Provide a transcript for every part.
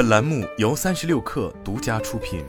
本栏目由三十六氪独家出品。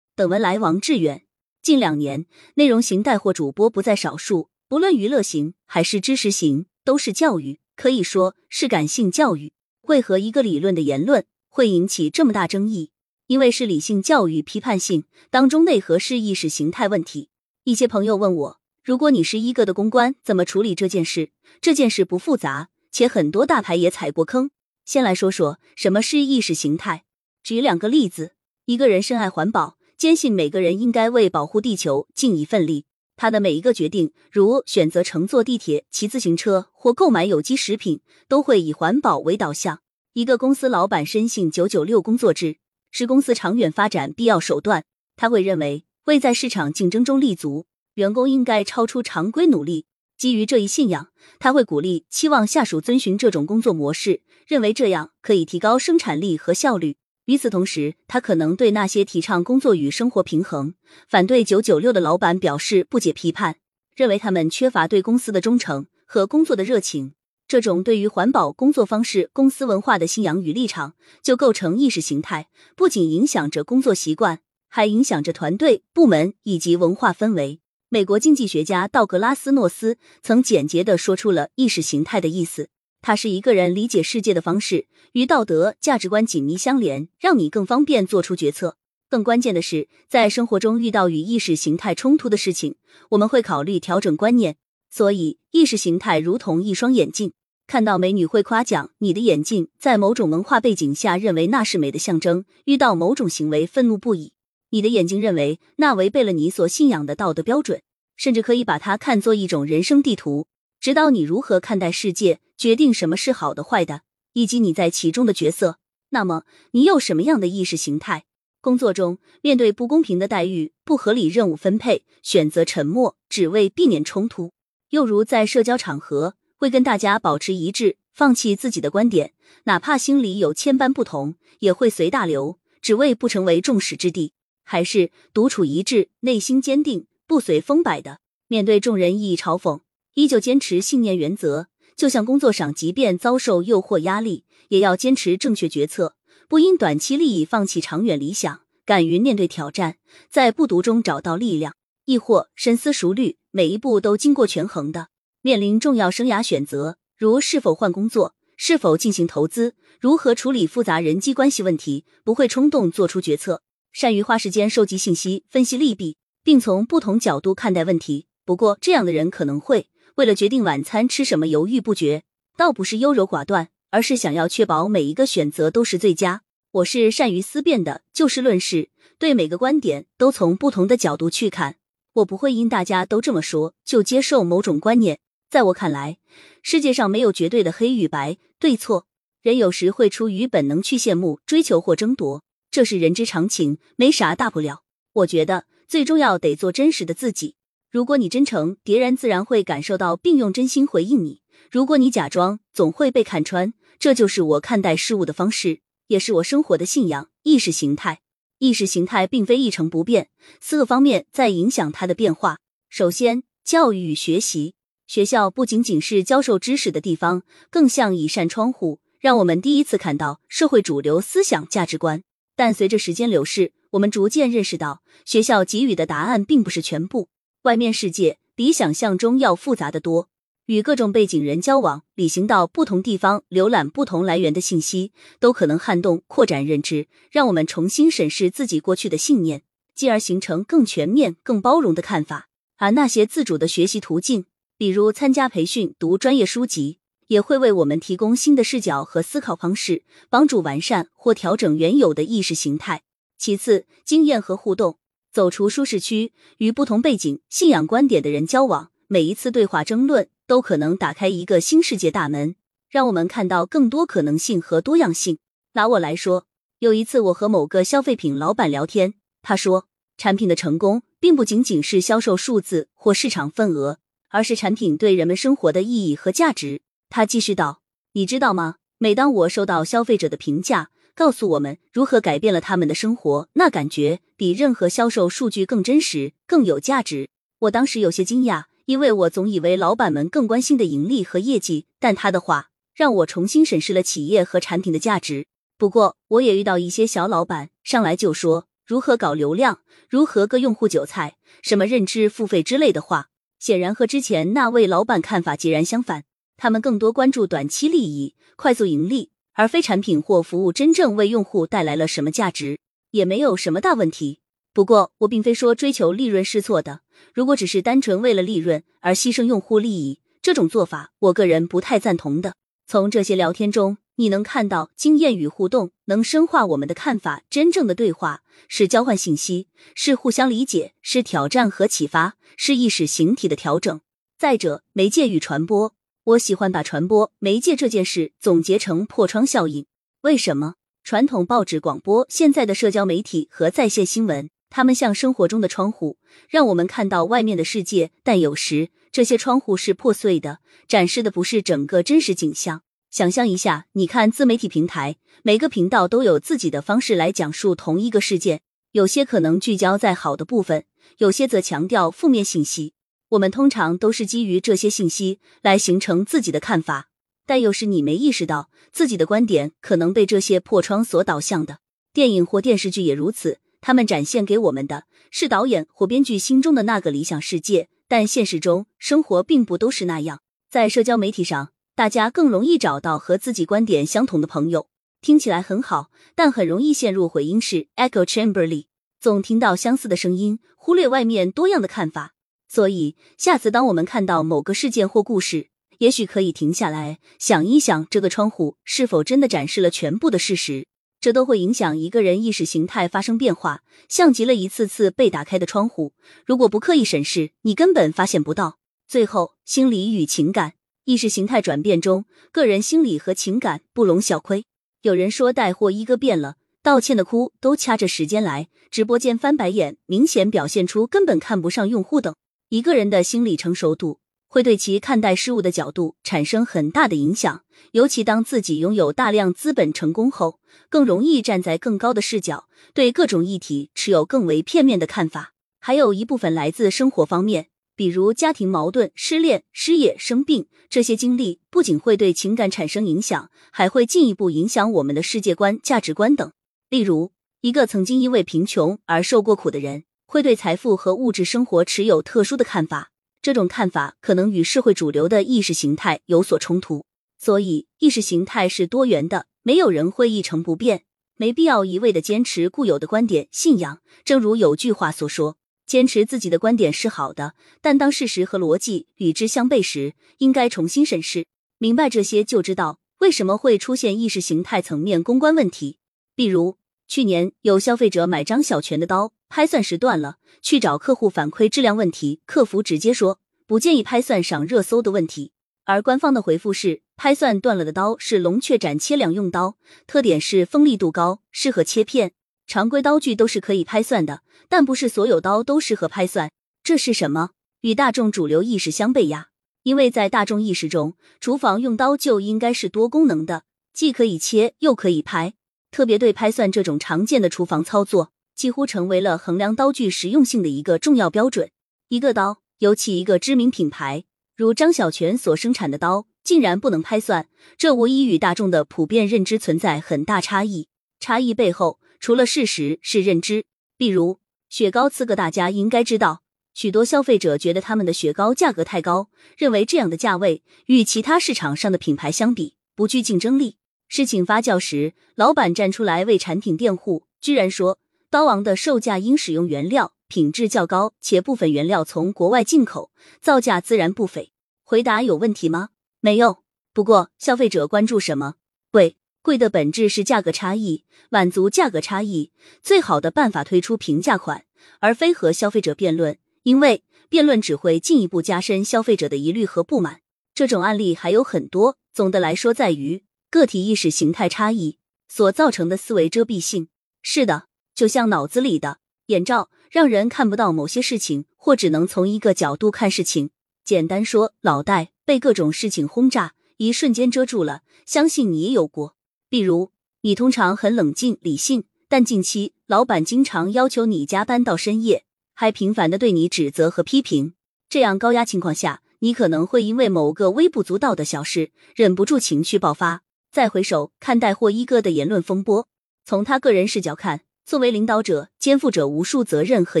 本文来王志远。近两年，内容型带货主播不在少数，不论娱乐型还是知识型，都是教育，可以说是感性教育。为何一个理论的言论会引起这么大争议？因为是理性教育批判性当中内核是意识形态问题。一些朋友问我，如果你是一个的公关，怎么处理这件事？这件事不复杂，且很多大牌也踩过坑。先来说说什么是意识形态。举两个例子：一个人深爱环保，坚信每个人应该为保护地球尽一份力，他的每一个决定，如选择乘坐地铁、骑自行车或购买有机食品，都会以环保为导向。一个公司老板深信九九六工作制。是公司长远发展必要手段。他会认为，为在市场竞争中立足，员工应该超出常规努力。基于这一信仰，他会鼓励、期望下属遵循这种工作模式，认为这样可以提高生产力和效率。与此同时，他可能对那些提倡工作与生活平衡、反对九九六的老板表示不解批判，认为他们缺乏对公司的忠诚和工作的热情。这种对于环保工作方式、公司文化的信仰与立场，就构成意识形态，不仅影响着工作习惯，还影响着团队、部门以及文化氛围。美国经济学家道格拉斯·诺斯曾简洁的说出了意识形态的意思：它是一个人理解世界的方式，与道德价值观紧密相连，让你更方便做出决策。更关键的是，在生活中遇到与意识形态冲突的事情，我们会考虑调整观念。所以，意识形态如同一双眼镜，看到美女会夸奖你的眼镜，在某种文化背景下认为那是美的象征；遇到某种行为愤怒不已，你的眼睛认为那违背了你所信仰的道德标准，甚至可以把它看作一种人生地图，指导你如何看待世界，决定什么是好的、坏的，以及你在其中的角色。那么，你有什么样的意识形态？工作中面对不公平的待遇、不合理任务分配，选择沉默，只为避免冲突。又如在社交场合，会跟大家保持一致，放弃自己的观点，哪怕心里有千般不同，也会随大流，只为不成为众矢之的；还是独处一致，内心坚定，不随风摆的，面对众人异议嘲讽，依旧坚持信念原则。就像工作上，即便遭受诱惑压力，也要坚持正确决策，不因短期利益放弃长远理想，敢于面对挑战，在不独中找到力量。亦或深思熟虑，每一步都经过权衡的，面临重要生涯选择，如是否换工作、是否进行投资、如何处理复杂人际关系问题，不会冲动做出决策，善于花时间收集信息、分析利弊，并从不同角度看待问题。不过，这样的人可能会为了决定晚餐吃什么犹豫不决，倒不是优柔寡断，而是想要确保每一个选择都是最佳。我是善于思辨的，就事论事，对每个观点都从不同的角度去看。我不会因大家都这么说就接受某种观念。在我看来，世界上没有绝对的黑与白、对错。人有时会出于本能去羡慕、追求或争夺，这是人之常情，没啥大不了。我觉得最重要得做真实的自己。如果你真诚，别人自然会感受到并用真心回应你；如果你假装，总会被看穿。这就是我看待事物的方式，也是我生活的信仰、意识形态。意识形态并非一成不变，四个方面在影响它的变化。首先，教育与学习，学校不仅仅是教授知识的地方，更像一扇窗户，让我们第一次看到社会主流思想价值观。但随着时间流逝，我们逐渐认识到，学校给予的答案并不是全部，外面世界比想象中要复杂的多。与各种背景人交往，旅行到不同地方，浏览不同来源的信息，都可能撼动、扩展认知，让我们重新审视自己过去的信念，进而形成更全面、更包容的看法。而那些自主的学习途径，比如参加培训、读专业书籍，也会为我们提供新的视角和思考方式，帮助完善或调整原有的意识形态。其次，经验和互动，走出舒适区，与不同背景、信仰、观点的人交往，每一次对话、争论。都可能打开一个新世界大门，让我们看到更多可能性和多样性。拿我来说，有一次我和某个消费品老板聊天，他说，产品的成功并不仅仅是销售数字或市场份额，而是产品对人们生活的意义和价值。他继续道：“你知道吗？每当我收到消费者的评价，告诉我们如何改变了他们的生活，那感觉比任何销售数据更真实、更有价值。”我当时有些惊讶。因为我总以为老板们更关心的盈利和业绩，但他的话让我重新审视了企业和产品的价值。不过，我也遇到一些小老板上来就说如何搞流量，如何割用户韭菜，什么认知付费之类的话，显然和之前那位老板看法截然相反。他们更多关注短期利益、快速盈利，而非产品或服务真正为用户带来了什么价值，也没有什么大问题。不过，我并非说追求利润是错的。如果只是单纯为了利润而牺牲用户利益，这种做法，我个人不太赞同的。从这些聊天中。你能看到经验与互动能深化我们的看法，真正的对话是交换信息，是互相理解，是挑战和启发，是意识形体的调整。再者，媒介与传播，我喜欢把传播媒介这件事总结成破窗效应。为什么？传统报纸、广播，现在的社交媒体和在线新闻，它们像生活中的窗户，让我们看到外面的世界，但有时这些窗户是破碎的，展示的不是整个真实景象。想象一下，你看自媒体平台，每个频道都有自己的方式来讲述同一个事件，有些可能聚焦在好的部分，有些则强调负面信息。我们通常都是基于这些信息来形成自己的看法，但有时你没意识到自己的观点可能被这些破窗所导向的。电影或电视剧也如此，他们展现给我们的是导演或编剧心中的那个理想世界，但现实中生活并不都是那样。在社交媒体上。大家更容易找到和自己观点相同的朋友，听起来很好，但很容易陷入回音室 （echo chamber） 里，总听到相似的声音，忽略外面多样的看法。所以，下次当我们看到某个事件或故事，也许可以停下来想一想，这个窗户是否真的展示了全部的事实？这都会影响一个人意识形态发生变化，像极了一次次被打开的窗户。如果不刻意审视，你根本发现不到。最后，心理与情感。意识形态转变中，个人心理和情感不容小窥。有人说带货一哥变了，道歉的哭都掐着时间来，直播间翻白眼，明显表现出根本看不上用户等。一个人的心理成熟度会对其看待事物的角度产生很大的影响，尤其当自己拥有大量资本成功后，更容易站在更高的视角，对各种议题持有更为片面的看法。还有一部分来自生活方面。比如家庭矛盾、失恋、失业、生病，这些经历不仅会对情感产生影响，还会进一步影响我们的世界观、价值观等。例如，一个曾经因为贫穷而受过苦的人，会对财富和物质生活持有特殊的看法，这种看法可能与社会主流的意识形态有所冲突。所以，意识形态是多元的，没有人会一成不变，没必要一味的坚持固有的观点、信仰。正如有句话所说。坚持自己的观点是好的，但当事实和逻辑与之相悖时，应该重新审视。明白这些，就知道为什么会出现意识形态层面公关问题。比如，去年有消费者买张小泉的刀，拍算时断了，去找客户反馈质量问题，客服直接说不建议拍算上热搜的问题，而官方的回复是拍算断了的刀是龙雀斩切两用刀，特点是锋利度高，适合切片。常规刀具都是可以拍算的，但不是所有刀都适合拍算。这是什么？与大众主流意识相悖呀！因为在大众意识中，厨房用刀就应该是多功能的，既可以切又可以拍。特别对拍蒜这种常见的厨房操作，几乎成为了衡量刀具实用性的一个重要标准。一个刀，尤其一个知名品牌如张小泉所生产的刀，竟然不能拍蒜，这无疑与大众的普遍认知存在很大差异。差异背后。除了事实是认知，比如雪糕刺客大家应该知道，许多消费者觉得他们的雪糕价格太高，认为这样的价位与其他市场上的品牌相比不具竞争力。事情发酵时，老板站出来为产品辩护，居然说刀王的售价因使用原料品质较高，且部分原料从国外进口，造价自然不菲。回答有问题吗？没有。不过消费者关注什么？贵。贵的本质是价格差异，满足价格差异最好的办法推出平价款，而非和消费者辩论，因为辩论只会进一步加深消费者的疑虑和不满。这种案例还有很多。总的来说，在于个体意识形态差异所造成的思维遮蔽性。是的，就像脑子里的眼罩，让人看不到某些事情，或只能从一个角度看事情。简单说，脑袋被各种事情轰炸，一瞬间遮住了。相信你也有过。比如，你通常很冷静理性，但近期老板经常要求你加班到深夜，还频繁的对你指责和批评。这样高压情况下，你可能会因为某个微不足道的小事忍不住情绪爆发。再回首看带货一哥的言论风波，从他个人视角看，作为领导者，肩负着无数责任和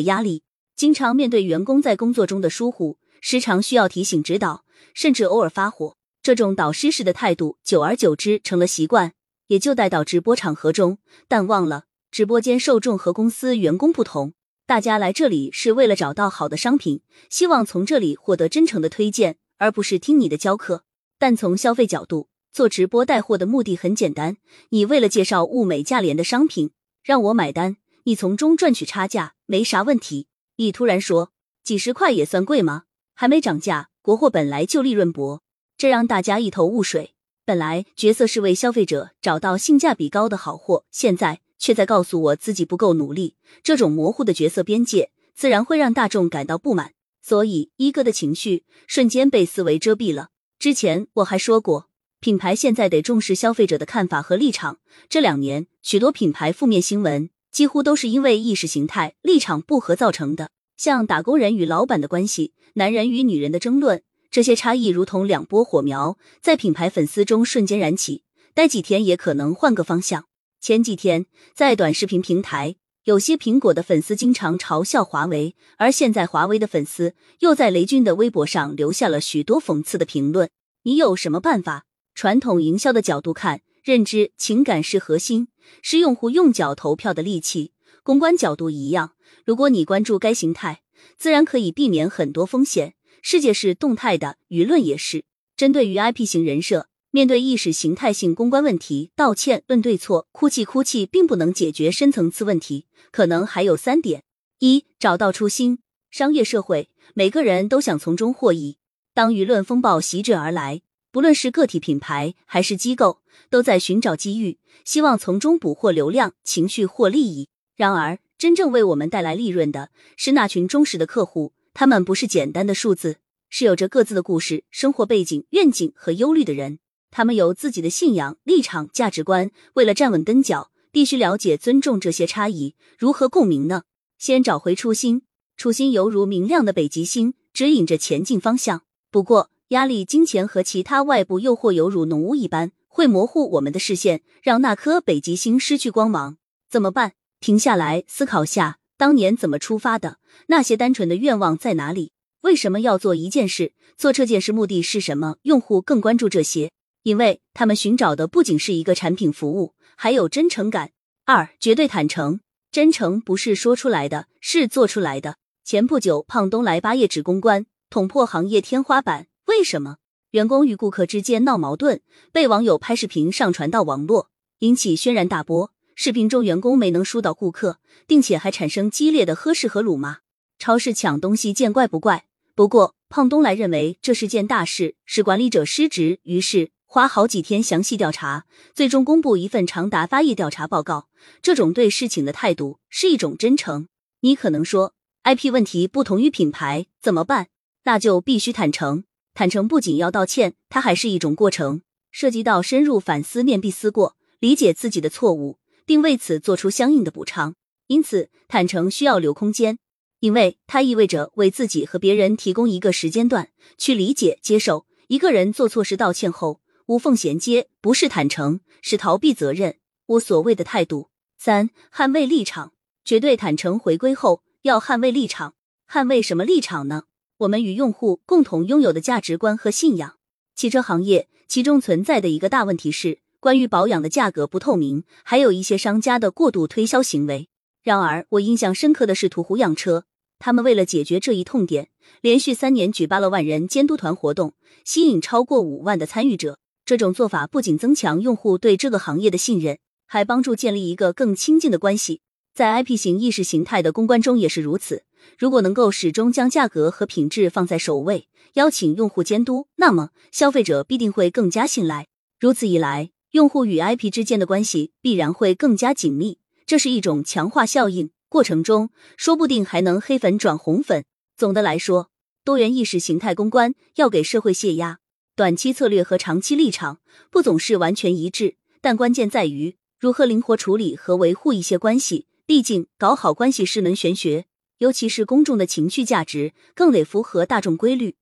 压力，经常面对员工在工作中的疏忽，时常需要提醒指导，甚至偶尔发火。这种导师式的态度，久而久之成了习惯，也就带到直播场合中。但忘了，直播间受众和公司员工不同，大家来这里是为了找到好的商品，希望从这里获得真诚的推荐，而不是听你的教课。但从消费角度，做直播带货的目的很简单，你为了介绍物美价廉的商品，让我买单，你从中赚取差价，没啥问题。你突然说几十块也算贵吗？还没涨价，国货本来就利润薄，这让大家一头雾水。本来角色是为消费者找到性价比高的好货，现在却在告诉我自己不够努力。这种模糊的角色边界，自然会让大众感到不满。所以一哥的情绪瞬间被思维遮蔽了。之前我还说过。品牌现在得重视消费者的看法和立场。这两年，许多品牌负面新闻几乎都是因为意识形态立场不合造成的，像打工人与老板的关系、男人与女人的争论，这些差异如同两波火苗，在品牌粉丝中瞬间燃起，待几天也可能换个方向。前几天，在短视频平台，有些苹果的粉丝经常嘲笑华为，而现在华为的粉丝又在雷军的微博上留下了许多讽刺的评论。你有什么办法？传统营销的角度看，认知情感是核心，是用户用脚投票的利器。公关角度一样，如果你关注该形态，自然可以避免很多风险。世界是动态的，舆论也是。针对于 IP 型人设，面对意识形态性公关问题，道歉、论对错、哭泣哭泣，并不能解决深层次问题。可能还有三点：一、找到初心。商业社会，每个人都想从中获益。当舆论风暴席卷而来。不论是个体品牌还是机构，都在寻找机遇，希望从中捕获流量、情绪或利益。然而，真正为我们带来利润的是那群忠实的客户，他们不是简单的数字，是有着各自的故事、生活背景、愿景和忧虑的人。他们有自己的信仰、立场、价值观。为了站稳跟脚，必须了解、尊重这些差异。如何共鸣呢？先找回初心，初心犹如明亮的北极星，指引着前进方向。不过，压力、金钱和其他外部诱惑犹如浓雾一般，会模糊我们的视线，让那颗北极星失去光芒。怎么办？停下来思考下，当年怎么出发的？那些单纯的愿望在哪里？为什么要做一件事？做这件事目的是什么？用户更关注这些，因为他们寻找的不仅是一个产品服务，还有真诚感。二、绝对坦诚。真诚不是说出来的，是做出来的。前不久，胖东来八页纸公关，捅破行业天花板。为什么员工与顾客之间闹矛盾，被网友拍视频上传到网络，引起轩然大波？视频中员工没能疏导顾客，并且还产生激烈的呵斥和辱骂。超市抢东西见怪不怪，不过胖东来认为这是件大事，是管理者失职，于是花好几天详细调查，最终公布一份长达八页调查报告。这种对事情的态度是一种真诚。你可能说，IP 问题不同于品牌，怎么办？那就必须坦诚。坦诚不仅要道歉，它还是一种过程，涉及到深入反思、面壁思过、理解自己的错误，并为此做出相应的补偿。因此，坦诚需要留空间，因为它意味着为自己和别人提供一个时间段去理解、接受。一个人做错事道歉后无缝衔接，不是坦诚，是逃避责任、无所谓的态度。三、捍卫立场，绝对坦诚回归后要捍卫立场，捍卫什么立场呢？我们与用户共同拥有的价值观和信仰。汽车行业其中存在的一个大问题是，关于保养的价格不透明，还有一些商家的过度推销行为。然而，我印象深刻的是途虎养车，他们为了解决这一痛点，连续三年举办了万人监督团活动，吸引超过五万的参与者。这种做法不仅增强用户对这个行业的信任，还帮助建立一个更亲近的关系。在 IP 型意识形态的公关中也是如此。如果能够始终将价格和品质放在首位，邀请用户监督，那么消费者必定会更加信赖。如此一来，用户与 IP 之间的关系必然会更加紧密，这是一种强化效应。过程中说不定还能黑粉转红粉。总的来说，多元意识形态公关要给社会泄压，短期策略和长期立场不总是完全一致，但关键在于如何灵活处理和维护一些关系。毕竟，搞好关系是门玄学。尤其是公众的情绪价值，更得符合大众规律。